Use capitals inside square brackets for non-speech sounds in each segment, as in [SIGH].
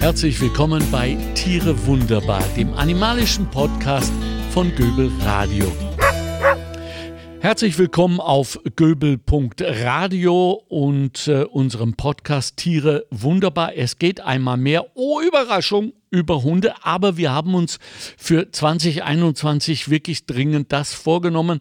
Herzlich willkommen bei Tiere Wunderbar, dem animalischen Podcast von Göbel Radio. Herzlich willkommen auf göbel.radio und äh, unserem Podcast Tiere Wunderbar. Es geht einmal mehr, oh Überraschung, über Hunde, aber wir haben uns für 2021 wirklich dringend das vorgenommen,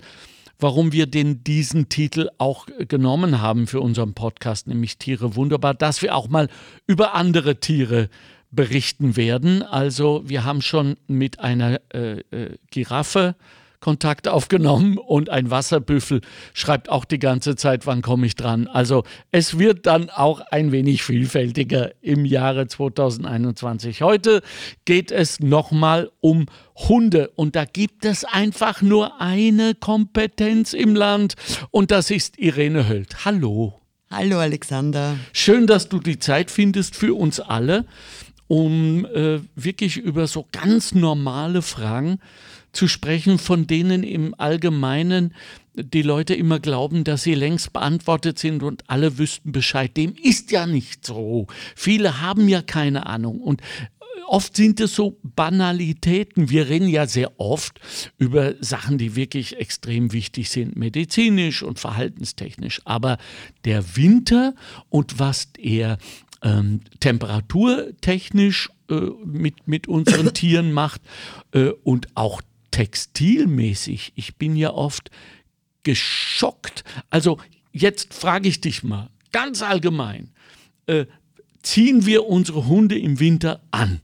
warum wir den, diesen Titel auch genommen haben für unseren Podcast, nämlich Tiere wunderbar, dass wir auch mal über andere Tiere berichten werden. Also wir haben schon mit einer äh, äh, Giraffe Kontakt aufgenommen und ein Wasserbüffel schreibt auch die ganze Zeit, wann komme ich dran. Also es wird dann auch ein wenig vielfältiger im Jahre 2021. Heute geht es nochmal um Hunde und da gibt es einfach nur eine Kompetenz im Land und das ist Irene Höld. Hallo. Hallo Alexander. Schön, dass du die Zeit findest für uns alle, um äh, wirklich über so ganz normale Fragen zu sprechen, von denen im Allgemeinen die Leute immer glauben, dass sie längst beantwortet sind und alle wüssten Bescheid. Dem ist ja nicht so. Viele haben ja keine Ahnung. Und oft sind es so Banalitäten. Wir reden ja sehr oft über Sachen, die wirklich extrem wichtig sind, medizinisch und verhaltenstechnisch. Aber der Winter und was er ähm, temperaturtechnisch äh, mit, mit unseren [LAUGHS] Tieren macht äh, und auch textilmäßig. Ich bin ja oft geschockt. Also jetzt frage ich dich mal, ganz allgemein, äh, ziehen wir unsere Hunde im Winter an?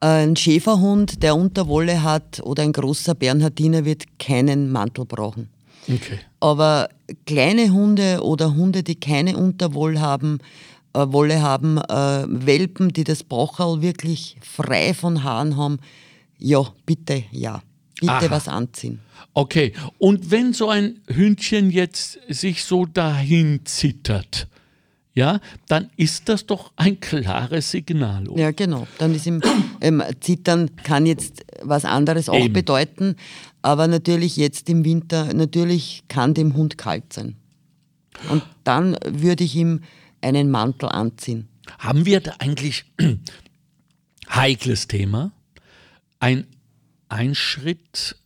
Ein Schäferhund, der Unterwolle hat oder ein großer Bernhardiner wird keinen Mantel brauchen. Okay. Aber kleine Hunde oder Hunde, die keine Unterwolle haben, äh, Wolle haben, äh, Welpen, die das Bauchal wirklich frei von Haaren haben, ja, bitte, ja. Bitte Aha. was anziehen. Okay, und wenn so ein Hündchen jetzt sich so dahin zittert, ja, dann ist das doch ein klares Signal. Oder? Ja, genau. Dann ist im ähm, Zittern kann jetzt was anderes auch Eben. bedeuten, aber natürlich jetzt im Winter, natürlich kann dem Hund kalt sein. Und dann würde ich ihm einen Mantel anziehen. Haben wir da eigentlich [CLEARS THROAT] heikles Thema? ein Einschritt,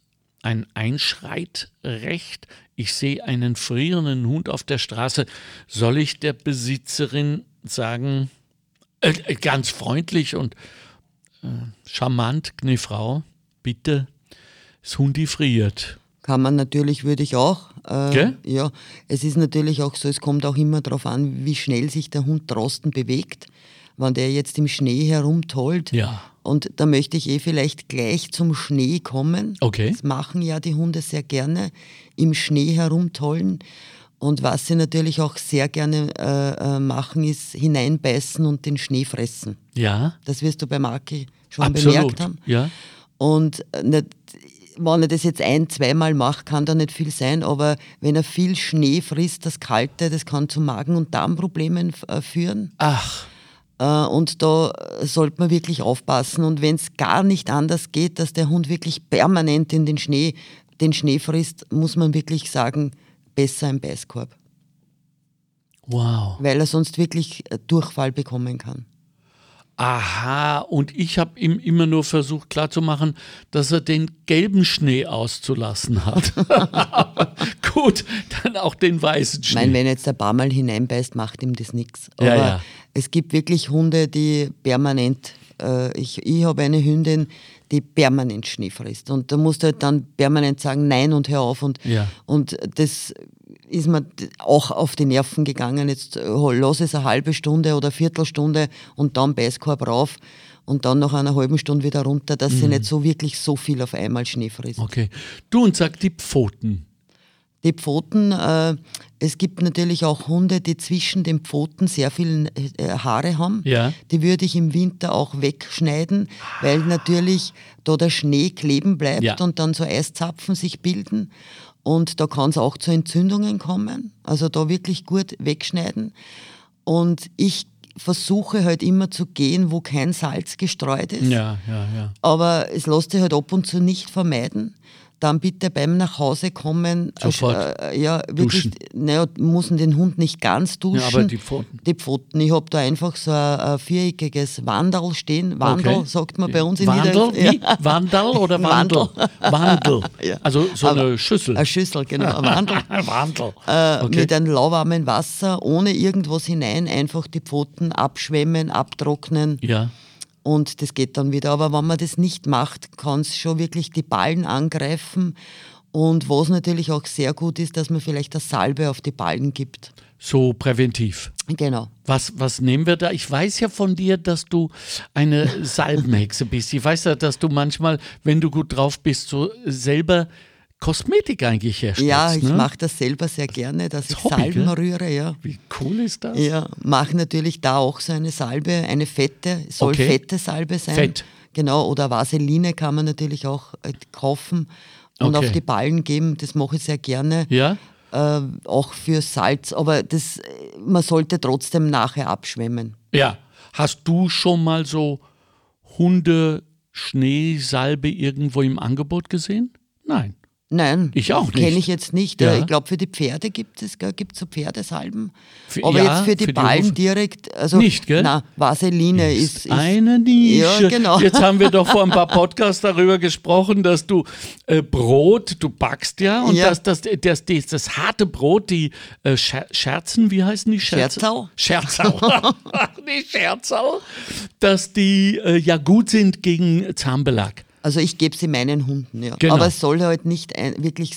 ein Einschreitrecht. Ich sehe einen frierenden Hund auf der Straße. Soll ich der Besitzerin sagen, äh, äh ganz freundlich und äh, charmant, Frau, bitte, das Hundi friert. Kann man natürlich, würde ich auch. Äh, ja, es ist natürlich auch so, es kommt auch immer darauf an, wie schnell sich der Hund draußen bewegt. Wenn der jetzt im Schnee herumtollt, ja. Und da möchte ich eh vielleicht gleich zum Schnee kommen. Okay. Das machen ja die Hunde sehr gerne, im Schnee herumtollen. Und was sie natürlich auch sehr gerne äh, äh machen, ist hineinbeißen und den Schnee fressen. Ja. Das wirst du bei Maki schon Absolut. bemerkt haben. Ja. Und äh, nicht, wenn er das jetzt ein-, zweimal macht, kann da nicht viel sein, aber wenn er viel Schnee frisst, das Kalte, das kann zu Magen- und Darmproblemen äh, führen. Ach. Äh, und da sollte man wirklich aufpassen. Und wenn es gar nicht anders geht, dass der Hund wirklich permanent in den Schnee, den Schnee frisst, muss man wirklich sagen, besser im Beißkorb. Wow. Weil er sonst wirklich äh, Durchfall bekommen kann. Aha, und ich habe ihm immer nur versucht klarzumachen, dass er den gelben Schnee auszulassen hat. [LAUGHS] Gut, dann auch den weißen Schnee. Nein, wenn er jetzt ein paar Mal hineinbeißt, macht ihm das nichts. Aber ja, ja. Es gibt wirklich Hunde, die permanent, äh, ich, ich habe eine Hündin, die permanent Schnee frisst. Und da musst du halt dann permanent sagen, nein und hör auf. Und, ja. und das ist mir auch auf die Nerven gegangen. Jetzt äh, lass es eine halbe Stunde oder eine Viertelstunde und dann Beißkorb rauf und dann nach einer halben Stunde wieder runter, dass mhm. sie nicht so wirklich so viel auf einmal Schnee frisst. Okay. Du und sag die Pfoten. Die Pfoten, äh, es gibt natürlich auch Hunde, die zwischen den Pfoten sehr viele äh, Haare haben. Ja. Die würde ich im Winter auch wegschneiden, weil natürlich da der Schnee kleben bleibt ja. und dann so Eiszapfen sich bilden. Und da kann es auch zu Entzündungen kommen. Also da wirklich gut wegschneiden. Und ich versuche halt immer zu gehen, wo kein Salz gestreut ist. Ja, ja, ja. Aber es lässt sich halt ab und zu nicht vermeiden, dann bitte beim Nachhausekommen Sofort äh, ja, wirklich, naja, muss den Hund nicht ganz duschen. Ja, aber die Pfoten. Die Pfoten. Ich habe da einfach so ein, ein viereckiges Wandel stehen. Wandel Okay. sagt man bei uns in Wandel? Nieder- Wie? Wandel oder [LAUGHS] Wandel? Wandel. [LAUGHS] Ja. Also so Aber- eine Schüssel. Eine Schüssel, genau. Ein Wandel. [LAUGHS] Wandel. Äh, Okay. Mit einem lauwarmen Wasser, ohne irgendwas hinein, einfach die Pfoten abschwemmen, abtrocknen Ja. Und das geht dann wieder. Aber wenn man das nicht macht, kann es schon wirklich die Ballen angreifen. Und was natürlich auch sehr gut ist, dass man vielleicht eine Salbe auf die Ballen gibt. So präventiv. Genau. Was, was nehmen wir da? Ich weiß ja von dir, dass du eine [LAUGHS] Salbenhexe bist. Ich weiß ja, dass du manchmal, wenn du gut drauf bist, so selber Kosmetik eigentlich herstellst. Ja, ich ne? mache das selber sehr gerne, dass Das ich Hobby, Salben gell? rühre, ja. Wie cool ist das? Ja, mache natürlich da auch so eine Salbe, eine fette, soll Okay. fette Salbe sein. Fett. Genau, oder Vaseline kann man natürlich auch äh, kaufen und Okay. auf die Ballen geben. Das mache ich sehr gerne. Ja? Äh, auch für Salz, aber das, äh, man sollte trotzdem nachher abschwemmen. Ja. Hast du schon mal so Hunde-Schneesalbe irgendwo im Angebot gesehen? Nein. Nein, Ich auch Kenne nicht. ich jetzt nicht. Ja. Ich glaube, für die Pferde gibt es gibt so Pferdesalben. Für- Aber ja, jetzt für die für Ballen direkt, also Nicht, gell? Na, Vaseline ist, ist Eine Nische. Ja, genau. Jetzt haben wir doch vor ein paar [LAUGHS] Podcasts darüber gesprochen, dass du äh, Brot, du backst ja, und Ja. dass das, das, das, das harte Brot, die äh, Scher Scherzen, wie heißen die Scherzen? Scherzau? Scherzau. [LAUGHS] [LAUGHS] die Scherzau, dass die äh, ja gut sind gegen Zahnbelag. Also ich gebe sie meinen Hunden, ja. Genau. Aber es soll halt nicht ein, wirklich,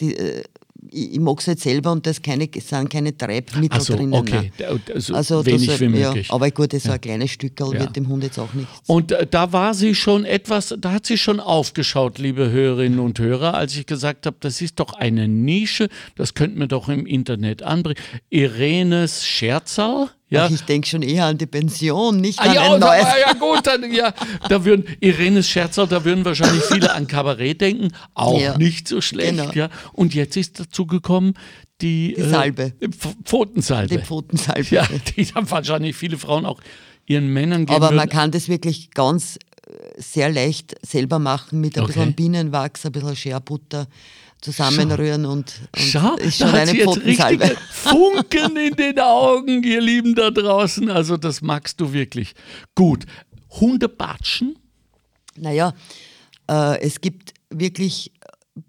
die, äh, ich, mag es halt selber und da keine, sind keine Treibmittel Also drinnen. okay, also, Also das wenig halt- wie ja, möglich. aber gut, so ein kleines Stückerl Ja. wird dem Hund jetzt auch nichts. Und äh, da war sie schon etwas, da hat sie schon aufgeschaut, liebe Hörerinnen und Hörer, als ich gesagt habe, das ist doch eine Nische, das könnten wir doch im Internet anbringen. Irenes Scherzal, ja. Ach, ich denke schon eher an die Pension, nicht Ah, an ja, ein da, neues. ja, gut, dann, ja, da würden Irenes Scherzal, da würden wahrscheinlich viele an Kabarett denken, auch Ja, nicht so schlecht, genau. ja. Und jetzt ist dazu gekommen die, Die Salbe. Äh, Pf- Pfotensalbe. Die Pfotensalbe. ja, [LAUGHS] die dann wahrscheinlich viele Frauen auch ihren Männern geben Aber würden. man kann das wirklich ganz äh, sehr leicht selber machen mit ein Okay. bisschen Bienenwachs, ein bisschen Scherbutter zusammenrühren und, und Schau, ist da schon hat eine sie jetzt Pfotensalbe. richtige Funken in den Augen, ihr Lieben da draußen. Also das magst du wirklich. Gut. Hundebatschen? Naja, äh, es gibt wirklich,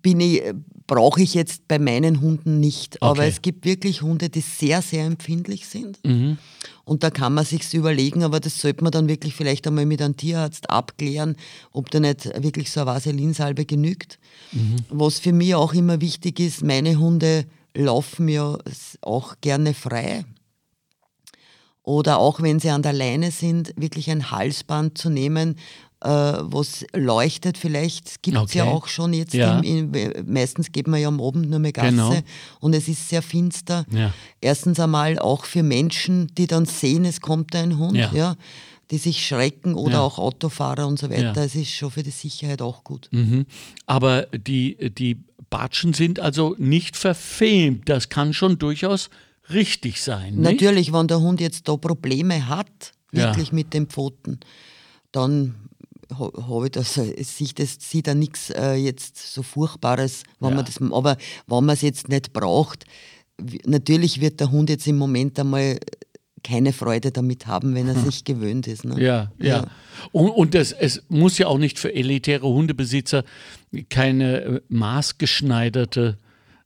bin ich, brauche ich jetzt bei meinen Hunden nicht, aber Okay. es gibt wirklich Hunde, die sehr, sehr empfindlich sind. Mhm. Und da kann man sich überlegen, aber das sollte man dann wirklich vielleicht einmal mit einem Tierarzt abklären, ob da nicht wirklich so eine Vaselinsalbe genügt. Mhm. Was für mich auch immer wichtig ist, meine Hunde laufen ja auch gerne frei. Oder auch wenn sie an der Leine sind, wirklich ein Halsband zu nehmen, äh, was leuchtet vielleicht. Gibt es ja Okay. auch schon jetzt. Ja. Im, im, meistens geht man ja am Abend nur mehr Gasse Genau. und es ist sehr finster. Ja. Erstens einmal auch für Menschen, die dann sehen, es kommt ein Hund, Ja. ja. die sich schrecken oder Ja. auch Autofahrer und so weiter. Ja. Es ist schon für die Sicherheit auch gut. Mhm. Aber die, die Batschen sind also nicht verfilmt. Das kann schon durchaus richtig sein. Nicht? Natürlich, wenn der Hund jetzt da Probleme hat, Ja. wirklich mit den Pfoten, dann ha- habe ich das, äh, sieht, das, sieht da nichts äh, jetzt so Furchtbares, wenn Ja. man das, aber wenn man es jetzt nicht braucht, natürlich wird der Hund jetzt im Moment einmal keine Freude damit haben, wenn er sich gewöhnt ist. Ne? Hm. Ja, ja. Und, und das, es muss ja auch nicht für elitäre Hundebesitzer keine äh, maßgeschneiderte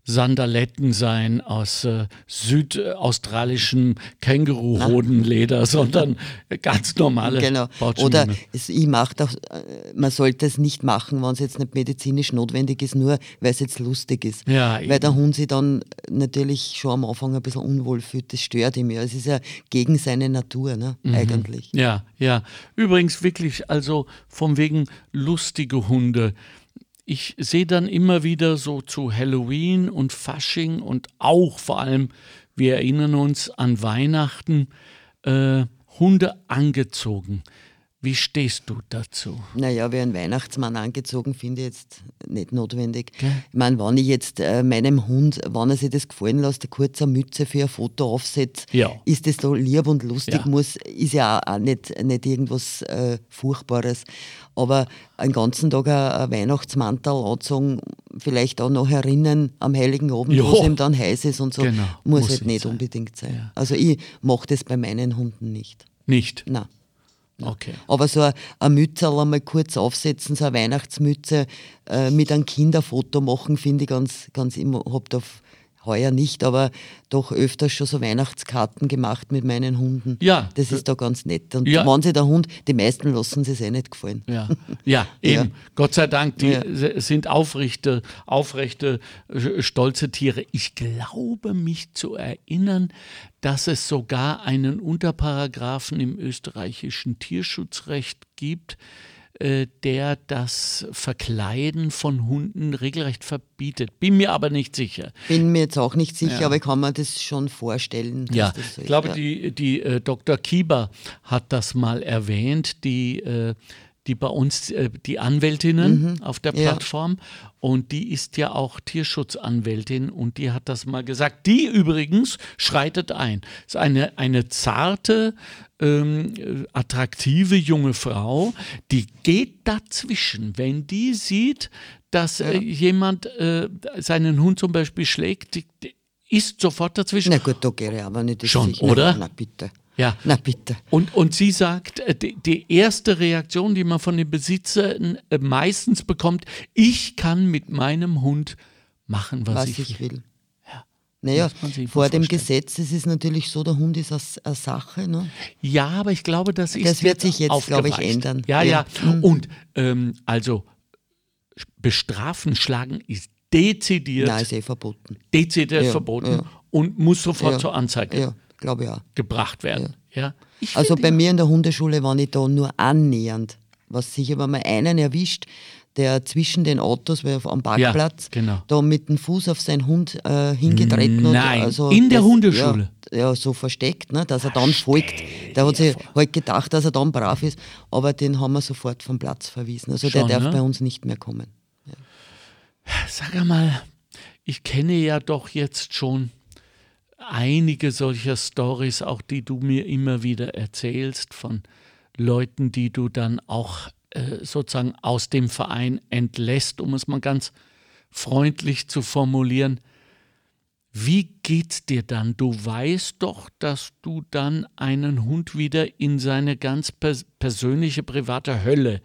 Sandaletten sein aus äh, südaustralischem Känguruhodenleder, [LAUGHS] sondern ganz normale Genau. Oder es, ich mache doch, äh, man sollte es nicht machen, wenn es jetzt nicht medizinisch notwendig ist, nur weil es jetzt lustig ist. Ja, weil der Hund sich dann natürlich schon am Anfang ein bisschen unwohl fühlt. Das stört ihn ja. Es ist ja gegen seine Natur, ne? Mhm. eigentlich. Ja, ja. Übrigens wirklich, also von wegen lustige Hunde. Ich sehe dann immer wieder so zu Halloween und Fasching und auch vor allem, wir erinnern uns an Weihnachten, äh, Hunde angezogen. Wie stehst du dazu? Naja, wie ein Weihnachtsmann angezogen, finde ich jetzt nicht notwendig. Ich meine, wenn ich jetzt äh, meinem Hund, wenn er sich das gefallen lässt, eine kurze Mütze für ein Foto aufsetzt, Ja. ist das so lieb und lustig, Ja. muss, ist ja auch, auch nicht, nicht irgendwas äh, Furchtbares. Aber einen ganzen Tag ein, Weihnachtsmantel anzogen, vielleicht auch noch erinnern am Heiligen Abend, Ja. wo es ihm dann heiß ist und so. Genau, Muss, muss halt nicht sein. unbedingt sein. Ja. Also ich mache das bei meinen Hunden nicht. Nicht. Nein. Okay. Aber so eine- eine Mütze einmal kurz aufsetzen, so eine Weihnachtsmütze äh, mit einem Kinderfoto machen, finde ich ganz, ganz immer, hab da heuer nicht, aber doch öfters schon so Weihnachtskarten gemacht mit meinen Hunden. Ja. Das ist da ganz nett. Und Ja. wenn sich der Hund, die meisten lassen es eh nicht gefallen. Ja, ja [LAUGHS] eben. Ja. Gott sei Dank, die Ja. sind aufrechte, aufrechte, stolze Tiere. Ich glaube, mich zu erinnern, dass es sogar einen Unterparagraphen im österreichischen Tierschutzrecht gibt, der das Verkleiden von Hunden regelrecht verbietet. Bin mir aber nicht sicher. Bin mir jetzt auch nicht sicher, Ja. aber ich kann mir das schon vorstellen. dass Ja, das so ich glaube, ja. die, die äh, Dr. Kieber hat das mal erwähnt, die, äh, die bei uns, äh, die Anwältinnen auf der Mhm. Ja. Plattform. Und die ist ja auch Tierschutzanwältin und die hat das mal gesagt. Die übrigens schreitet ein. Ist eine, eine zarte, ähm, äh, attraktive junge Frau, die geht dazwischen. Wenn die sieht, dass äh, jemand äh, seinen Hund zum Beispiel schlägt, die, die ist sofort dazwischen. Na gut, da gehe ich aber nicht. das Schon, sicher. oder? Na bitte. Ja. Na bitte. Und, und sie sagt, äh, die, die erste Reaktion, die man von den Besitzern äh, meistens bekommt, ich kann mit meinem Hund machen, was, was ich, ich will. will. Naja, vor dem vorstellen. Gesetz es ist natürlich so, der Hund ist eine Sache. Ne? Ja, aber ich glaube, das ist Das wird sich jetzt, glaube ich, ändern. Ja, ja. Ja. Mhm. Und ähm, also bestrafen, schlagen ist dezidiert, Nein, ist eh verboten. dezidiert Ja, verboten ja. und muss sofort zur Anzeige Ja, glaube ich auch. gebracht werden. Ja. Ich Also bei mir in der Hundeschule, wenn ich da nur annähernd, was sicher, wenn man einen erwischt, der zwischen den Autos, weil auf am Parkplatz, genau. da mit dem Fuß auf seinen Hund äh, hingetreten hat. Nein, Also in der das- Hundeschule? Ja, ja, so versteckt, ne, dass er dann folgt. Der hat sich halt gedacht, dass er dann brav ist, aber den haben wir sofort vom Platz verwiesen. Also Schon, der darf ne? bei uns nicht mehr kommen. Sag einmal, ich kenne ja doch jetzt schon einige solcher Stories, auch die du mir immer wieder erzählst, von Leuten, die du dann auch äh, sozusagen aus dem Verein entlässt, um es mal ganz freundlich zu formulieren. Wie geht's dir dann? Du weißt doch, dass du dann einen Hund wieder in seine ganz pers persönliche private Hölle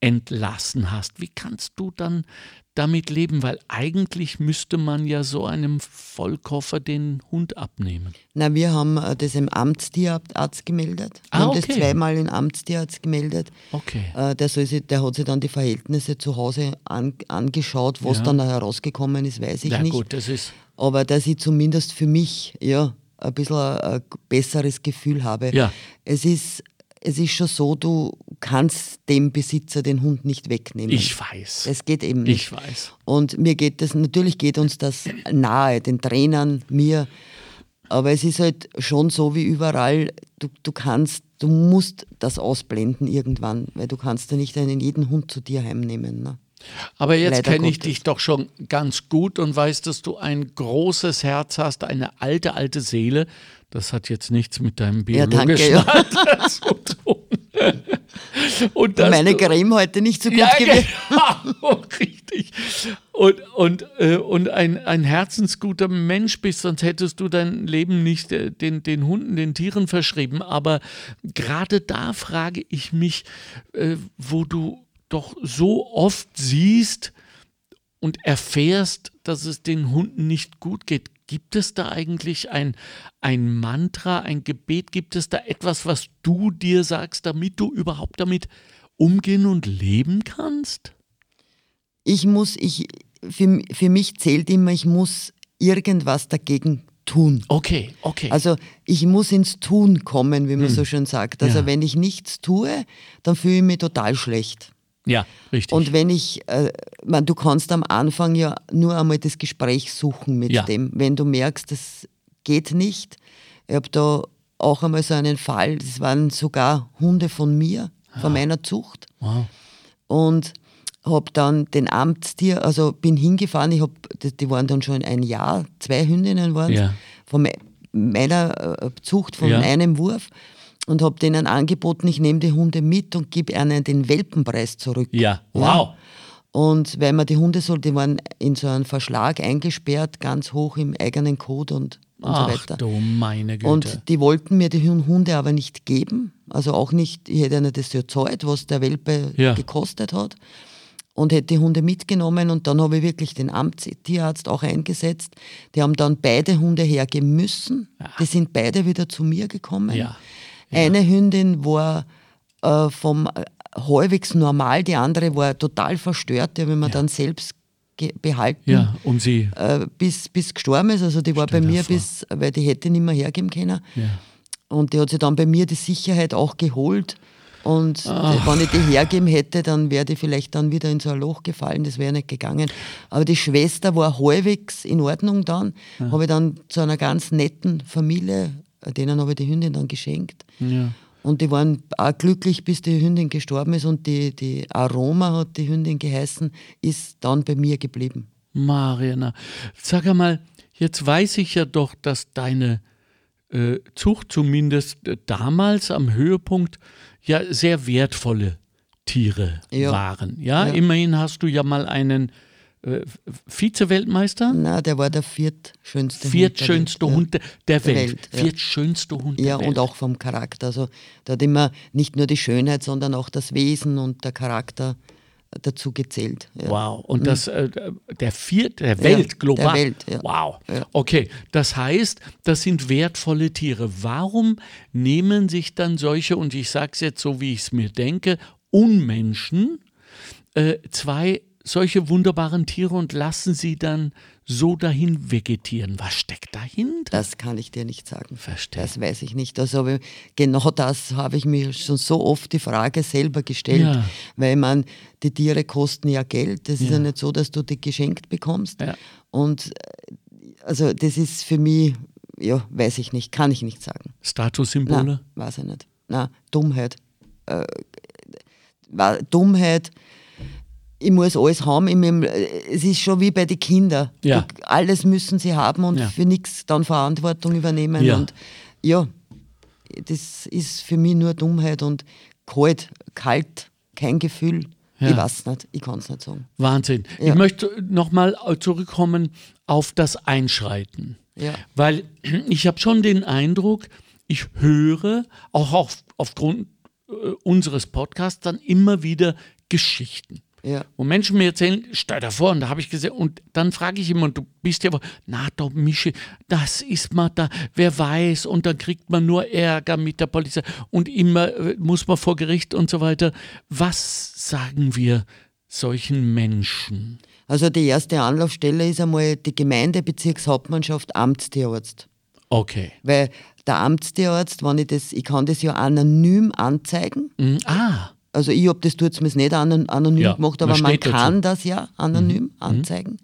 entlassen hast. Wie kannst du dann damit leben? Weil eigentlich müsste man ja so einem Vollkoffer den Hund abnehmen. Na, wir haben äh, das im Amtstierarzt gemeldet. Wir Ah, haben okay. das zweimal im Amtstierarzt gemeldet. Okay. Äh, Der, sich, der hat sich dann die Verhältnisse zu Hause an, angeschaut. Was Ja. dann herausgekommen ist, weiß ich Ja nicht. gut, das ist Aber dass ich zumindest für mich ja, ein bisschen ein, ein besseres Gefühl habe. Ja. Es, ist, es ist schon so, du kannst dem Besitzer den Hund nicht wegnehmen. ich weiß. Es geht eben nicht. Ich weiß. Und mir geht das, natürlich geht uns das nahe, den Trainern, mir. Aber es ist halt schon so wie überall, du, du kannst, du musst das ausblenden irgendwann, weil du kannst ja nicht einen jeden Hund zu dir heimnehmen. Ne? Aber jetzt kenne ich dich doch schon ganz gut und weiß, dass du ein großes Herz hast, eine alte, alte Seele. Das hat jetzt nichts mit deinem Ja, danke, biologischen ja. Zu tun. Und dass Meine Creme heute nicht so gut Ja, gewesen. genau, [LAUGHS] richtig. Und, und, äh, und ein, ein herzensguter Mensch bist, sonst hättest du dein Leben nicht äh, den, den Hunden, den Tieren verschrieben. Aber gerade da frage ich mich, äh, wo du doch so oft siehst und erfährst, dass es den Hunden nicht gut geht. Gibt es da eigentlich ein, ein Mantra, ein Gebet? Gibt es da etwas, was du dir sagst, damit du überhaupt damit umgehen und leben kannst? Ich muss, ich, für, für mich zählt immer, ich muss irgendwas dagegen tun. Okay, okay. Also ich muss ins Tun kommen, wie man so schön sagt. Also Hm. Ja. wenn ich nichts tue, dann fühle ich mich total schlecht. Ja, richtig. Und wenn ich, äh, man, du kannst am Anfang ja nur einmal das Gespräch suchen mit Ja. dem. Wenn du merkst, das geht nicht. Ich habe da auch einmal so einen Fall, das waren sogar Hunde von mir, von meiner Zucht. wow. Und habe dann den Amtstier, also bin hingefahren, ich hab, die, waren dann schon ein Jahr, zwei Hündinnen waren Ja. von me- meiner äh, Zucht, von Ja. einem Wurf und habe denen angeboten, ich nehme die Hunde mit und gebe ihnen den Welpenpreis zurück. Ja, wow. Und weil man die Hunde so, die waren in so einem Verschlag eingesperrt, ganz hoch im eigenen Code und, und Ach, so weiter. du meine Güte. Und die wollten mir die Hunde aber nicht geben. Also auch nicht, ich hätte ihnen das ja gezahlt, was der Welpe Ja. gekostet hat. Und hätte die Hunde mitgenommen und dann habe ich wirklich den Amtstierarzt auch eingesetzt. Die haben dann beide Hunde hergeben müssen. Die sind beide wieder zu mir gekommen. Ja. Eine Hündin war äh, vom äh, halbwegs normal, die andere war total verstört, die habe ich mir dann selbst behalten ja, um sie. äh, bis, bis gestorben ist. Also die war bei mir vor. bis, weil die hätte nicht mehr hergeben können. Ja. Und die hat sich dann bei mir die Sicherheit auch geholt. Und wenn ich die hergeben hätte, dann wäre die vielleicht dann wieder in so ein Loch gefallen, das wäre nicht gegangen. Aber die Schwester war halbwegs in Ordnung dann. Habe ich dann zu einer ganz netten Familie, denen habe ich die Hündin dann geschenkt. Ja. Und die waren auch glücklich, bis die Hündin gestorben ist. Und die, die Aroma hat die Hündin geheißen, ist dann bei mir geblieben. Mariana, sag einmal, jetzt weiß ich ja doch, dass deine äh, Zucht zumindest äh, damals am Höhepunkt ja sehr wertvolle Tiere Ja. waren. Ja? Ja. immerhin hast du ja mal einen äh, Vize-Weltmeister, Na, der war der viertschönste viertschönste Hund. der Hund der, Welt, Welt, ja. viertschönste Hund Ja, der ja Welt. und auch vom Charakter. Also da hat immer nicht nur die Schönheit, sondern auch das Wesen und der Charakter dazu gezählt. Ja. Wow, und das äh, der vierte der Welt global. der Welt, ja. Wow. Ja. Okay, das heißt, das sind wertvolle Tiere. Warum nehmen sich dann solche und ich sage es jetzt so, wie ich es mir denke, Unmenschen äh, zwei solche wunderbaren Tiere und lassen sie dann so dahin vegetieren? Was steckt dahinter? Das kann ich dir nicht sagen. Verstehe. Das weiß ich nicht. Also genau das habe ich mir schon so oft die Frage selber gestellt, Ja. weil man die Tiere kosten ja Geld. Das ist Ja. ja nicht so, dass du die geschenkt bekommst. Ja. Und äh, also das ist für mich, ja, weiß ich nicht, kann ich nicht sagen. Statussymbole? Weiß ich nicht. Na, Dummheit. Äh, Dummheit. Ich muss alles haben. In meinem, es ist schon wie bei den Kindern. Ja. Alles müssen sie haben und Ja. für nichts dann Verantwortung übernehmen. Ja. Und ja, das ist für mich nur Dummheit und kalt, kalt, kein Gefühl. Ja. Ich weiß nicht, ich kann es nicht sagen. Wahnsinn. Ich Ja. möchte nochmal zurückkommen auf das Einschreiten. Ja. Weil [CLEARS THROAT] ich habe schon den Eindruck, ich höre auch auf, aufgrund äh, unseres Podcasts dann immer wieder Geschichten. Ja. Wo Menschen mir erzählen, stell dir vor, und da habe ich gesehen, und dann frage ich immer, und du bist ja, na, da, Mische, das ist mal da, wer weiß, und dann kriegt man nur Ärger mit der Polizei und immer äh, muss man vor Gericht und so weiter. Was sagen wir solchen Menschen? Also die erste Anlaufstelle ist einmal die Gemeindebezirkshauptmannschaft Amtstierarzt. Okay. Weil der Amtstierarzt, wenn ich das, ich kann das ja anonym anzeigen. Mhm. Ah, Also ich habe das tut mir nicht anon- anonym Ja, gemacht, aber man steht dazu. kann das ja anonym anzeigen.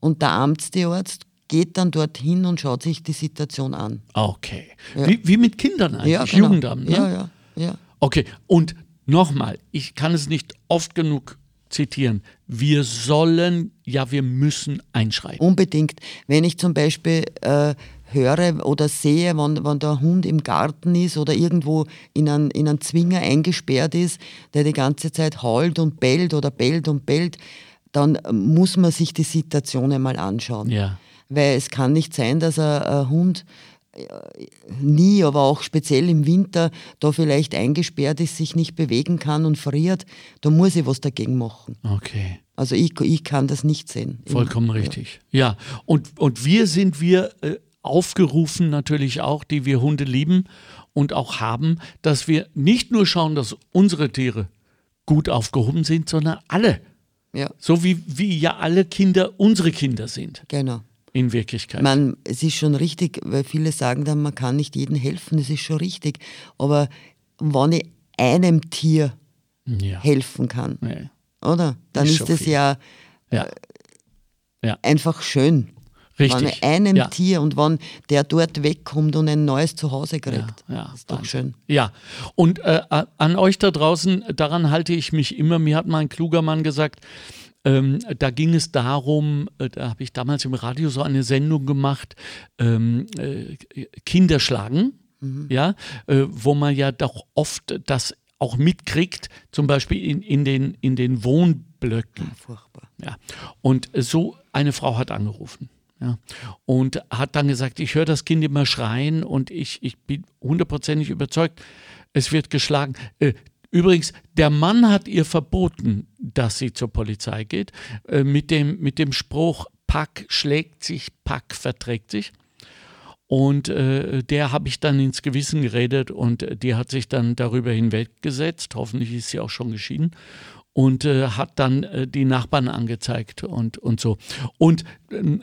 Und der Amtstierarzt geht dann dorthin und schaut sich die Situation an. okay. Wie, wie mit Kindern eigentlich, Ja, genau. Jugendamt. Ne? Ja, ja, ja. Okay, und nochmal, ich kann es nicht oft genug zitieren. Wir sollen, ja, wir müssen einschreiten. Unbedingt. Wenn ich zum Beispiel äh, höre oder sehe, wenn, wenn der Hund im Garten ist oder irgendwo in einen, in einen Zwinger eingesperrt ist, der die ganze Zeit heult und bellt oder bellt und bellt, dann muss man sich die Situation einmal anschauen. Ja. Weil es kann nicht sein, dass ein, ein Hund äh, nie, aber auch speziell im Winter, da vielleicht eingesperrt ist, sich nicht bewegen kann und friert. Da muss ich was dagegen machen. Okay. Also ich, ich kann das nicht sehen. Vollkommen richtig. Ja, und, und wir sind wir äh, aufgerufen natürlich auch, die wir Hunde lieben und auch haben, dass wir nicht nur schauen, dass unsere Tiere gut aufgehoben sind, sondern alle. Ja, So wie, wie ja alle Kinder unsere Kinder sind, genau. in Wirklichkeit. Man, es ist schon richtig, weil viele sagen dann, man kann nicht jedem helfen, das ist schon richtig. Aber wenn ich einem Tier ja. helfen kann, Nee. oder? Dann Ist ist schon das viel. ja Ja. Ja. einfach schön. Richtig. ich einem ja. Tier und wenn der dort wegkommt und ein neues Zuhause kriegt, Ja, ja, ist doch schön. Ja, und äh, an euch da draußen, daran halte ich mich immer. Mir hat mal ein kluger Mann gesagt, ähm, da ging es darum, äh, da habe ich damals im Radio so eine Sendung gemacht, ähm, äh, Kinder schlagen. Ja, äh, wo man ja doch oft das auch mitkriegt, zum Beispiel in, in, den, in den Wohnblöcken. Ah, furchtbar. Ja. Und so eine Frau hat angerufen. Ja. Und hat dann gesagt, ich höre das Kind immer schreien und ich, ich bin hundertprozentig überzeugt, es wird geschlagen. Äh, Übrigens, der Mann hat ihr verboten, dass sie zur Polizei geht, äh, mit, dem, mit dem Spruch, Pack schlägt sich, Pack verträgt sich. Und äh, der habe ich dann ins Gewissen geredet und die hat sich dann darüber hinweggesetzt. Hoffentlich ist sie auch schon geschieden. Und äh, hat dann äh, die Nachbarn angezeigt und, und so. Und ähm,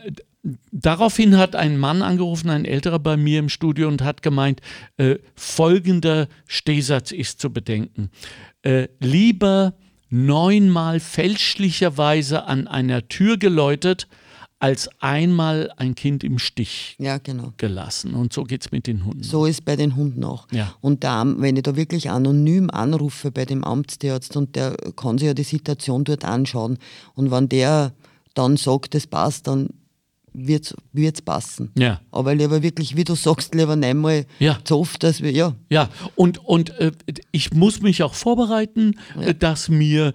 daraufhin hat ein Mann angerufen, ein älterer bei mir im Studio und hat gemeint, äh, folgender Stehsatz ist zu bedenken. Äh, lieber neunmal fälschlicherweise an einer Tür geläutet, als einmal ein Kind im Stich ja, genau. gelassen. Und so geht es mit den Hunden. So ist bei den Hunden auch. Ja. Und da, wenn ich da wirklich anonym anrufe bei dem Amtstierarzt und der kann sich ja die Situation dort anschauen und wenn der dann sagt, das passt, dann wird es passen. Ja. Aber lieber wirklich, wie du sagst, lieber einmal ja. zu oft, dass wir, ja. Ja, und, und äh, ich muss mich auch vorbereiten, Ja. äh, dass mir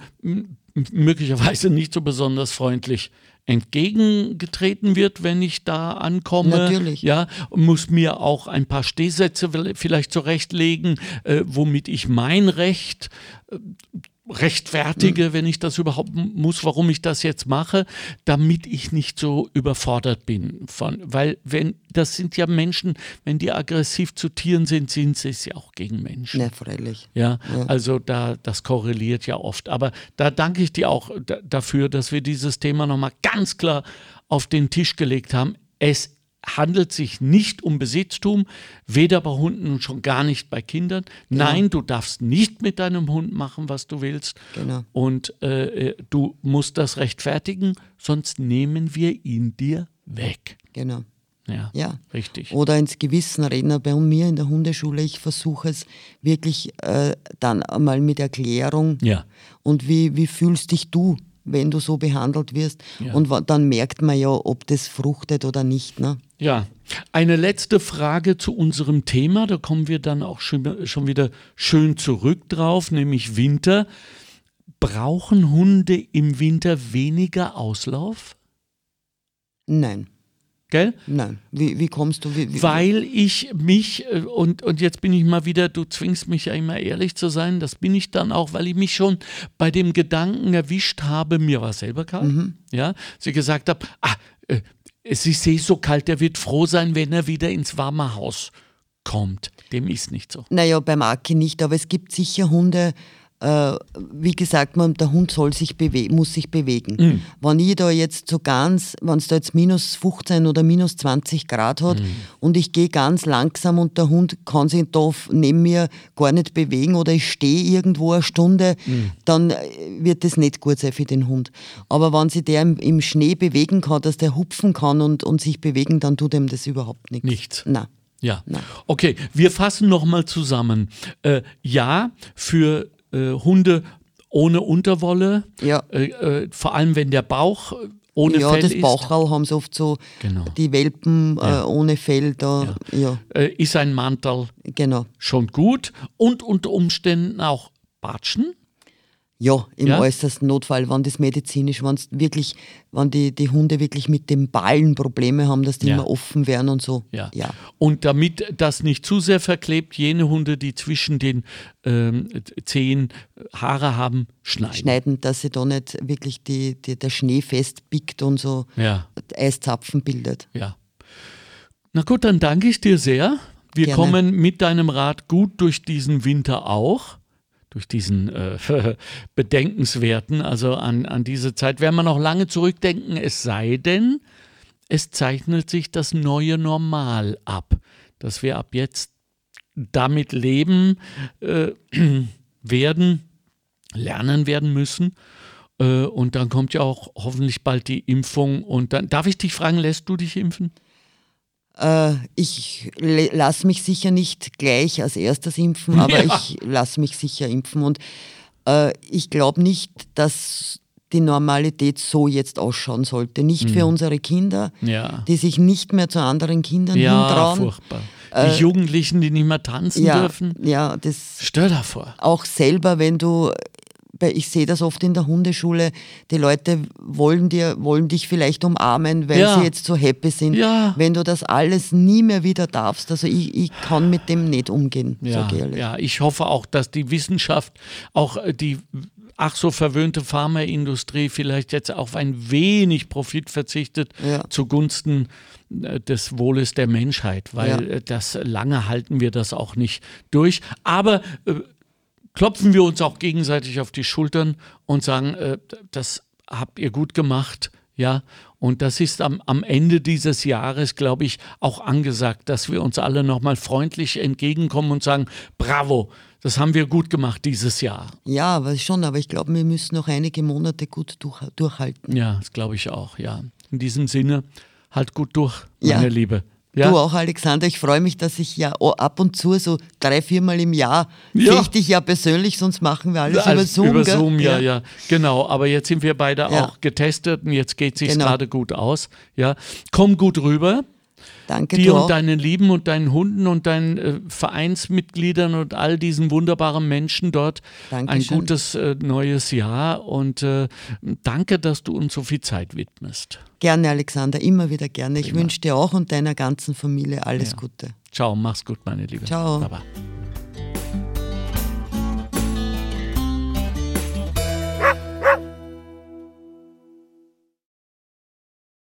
möglicherweise nicht so besonders freundlich entgegengetreten wird, wenn ich da ankomme. Natürlich. Ja, muss mir auch ein paar Stehsätze vielleicht zurechtlegen, äh, womit ich mein Recht äh, rechtfertige, wenn ich das überhaupt muss, warum ich das jetzt mache, damit ich nicht so überfordert bin. Von, weil wenn das sind ja Menschen, wenn die aggressiv zu Tieren sind, sind sie es ja auch gegen Menschen. Ne, freilich. Ja, Ja. also da das korreliert ja oft. Aber da danke ich dir auch da, dafür, dass wir dieses Thema nochmal ganz klar auf den Tisch gelegt haben. Es handelt sich nicht um Besitztum, weder bei Hunden und schon gar nicht bei Kindern. Nein, du darfst nicht mit deinem Hund machen, was du willst. Genau. Und äh, äh, du musst das rechtfertigen, sonst nehmen wir ihn dir weg. Genau. Ja, Ja. richtig. Oder ins Gewissen reden. Bei mir in der Hundeschule, ich versuche es wirklich äh, dann einmal mit Erklärung. Ja. Und wie, wie fühlst dich du, wenn du so behandelt wirst? Ja. Und dann merkt man ja, ob das fruchtet oder nicht. Ne? Ja, eine letzte Frage zu unserem Thema, da kommen wir dann auch schon, schon wieder schön zurück drauf, nämlich Winter. Brauchen Hunde im Winter weniger Auslauf? Nein, Gell? nein. Wie, wie kommst du? Wie, wie, Weil ich mich, äh, und, und jetzt bin ich mal wieder, du zwingst mich ja immer ehrlich zu sein, das bin ich dann auch, weil ich mich schon bei dem Gedanken erwischt habe, mir war selber kalt, ja, sie gesagt habe, ah, äh, es ist eh so kalt, der wird froh sein, wenn er wieder ins warme Haus kommt. Dem ist nicht so. Naja, beim Aki nicht, aber es gibt sicher Hunde, wie gesagt, man, der Hund soll sich muss sich bewegen. Mhm. Wenn ich da jetzt so ganz, wenn es da jetzt minus 15 oder minus 20 Grad hat Mhm. und ich gehe ganz langsam und der Hund kann sich da neben mir gar nicht bewegen oder ich stehe irgendwo eine Stunde, Mhm. dann äh, wird das nicht gut sein für den Hund. Aber wenn sich der im, im Schnee bewegen kann, dass der hupfen kann und, und sich bewegen, dann tut ihm das überhaupt nichts. Nichts. Nein. Ja. Okay, wir fassen nochmal zusammen. Äh, ja, für äh, Hunde ohne Unterwolle, Ja. äh, äh, vor allem wenn der Bauch äh, ohne ja, Fell das ist. Bauchrau haben sie oft so, Genau. die Welpen Ja. äh, ohne Fell da, ja. äh, ist ein Mantel genau. schon gut und unter Umständen auch Batschen. Ja, im Ja? äußersten Notfall, wenn das medizinisch, wenn wirklich, wenn die, die Hunde wirklich mit dem Ballen Probleme haben, dass die Ja. immer offen werden und so. Ja. ja. Und damit das nicht zu sehr verklebt, jene Hunde, die zwischen den ähm, Zehen Haare haben, schneiden. Schneiden, dass sie da nicht wirklich die, die, der Schnee festpickt und so Ja, Eiszapfen bildet. ja. Na gut, dann danke ich dir sehr. Wir Gerne. kommen mit deinem Rat gut durch diesen Winter auch. Durch diesen äh, [LAUGHS] bedenkenswerten, also an, an diese Zeit werden wir noch lange zurückdenken, es sei denn, es zeichnet sich das neue Normal ab, dass wir ab jetzt damit leben äh, [CLEARS THROAT] werden, lernen werden müssen. Äh, und dann kommt ja auch hoffentlich bald die Impfung. Und dann darf ich dich fragen, lässt du dich impfen? Äh, ich lasse mich sicher nicht gleich als erstes impfen, [LAUGHS] aber Ja. ich lasse mich sicher impfen. Und äh, ich glaube nicht, dass die Normalität so jetzt ausschauen sollte. Nicht Mhm. für unsere Kinder, Ja. die sich nicht mehr zu anderen Kindern Ja, hintrauen. furchtbar. Die äh, Jugendlichen, die nicht mehr tanzen ja, dürfen. Ja, das. Stell dir vor. Auch selber, wenn du ich sehe das oft in der Hundeschule, die Leute wollen, dir, wollen dich vielleicht umarmen, weil ja. sie jetzt so happy sind. Ja. Wenn du das alles nie mehr wieder darfst, also ich, ich kann mit dem nicht umgehen, ja, ich Ja, ich hoffe auch, dass die Wissenschaft, auch äh, die ach so verwöhnte Pharmaindustrie vielleicht jetzt auf ein wenig Profit verzichtet ja. zugunsten äh, des Wohles der Menschheit, weil ja. Äh, das lange halten wir das auch nicht durch. Aber klopfen wir uns auch gegenseitig auf die Schultern und sagen, äh, das habt ihr gut gemacht. Ja, und das ist am, am Ende dieses Jahres, glaube ich, auch angesagt, dass wir uns alle nochmal freundlich entgegenkommen und sagen, bravo, das haben wir gut gemacht dieses Jahr. Ja, aber schon, aber ich glaube, wir müssen noch einige Monate gut durch, durchhalten. Ja, das glaube ich auch, ja. In diesem Sinne, halt gut durch, meine ja. Liebe. Ja. Du auch, Alexander. Ich freue mich, dass ich ja ab und zu so drei, viermal im Jahr ja. sehe ich dich ja persönlich, sonst machen wir alles Als, über Zoom. Über? Zoom, ja, ja, ja, Genau. Aber jetzt sind wir beide auch getestet und jetzt geht es sich genau. gerade gut aus. Ja. Komm gut rüber. Danke dir und deinen Lieben und deinen Hunden und deinen äh, Vereinsmitgliedern und all diesen wunderbaren Menschen dort Dankeschön. ein gutes äh, neues Jahr und äh, danke, dass du uns so viel Zeit widmest. Gerne, Alexander, immer wieder gerne. Ich wünsche dir auch und deiner ganzen Familie alles ja. Gute. Ciao, mach's gut, meine Liebe. Ciao. Baba.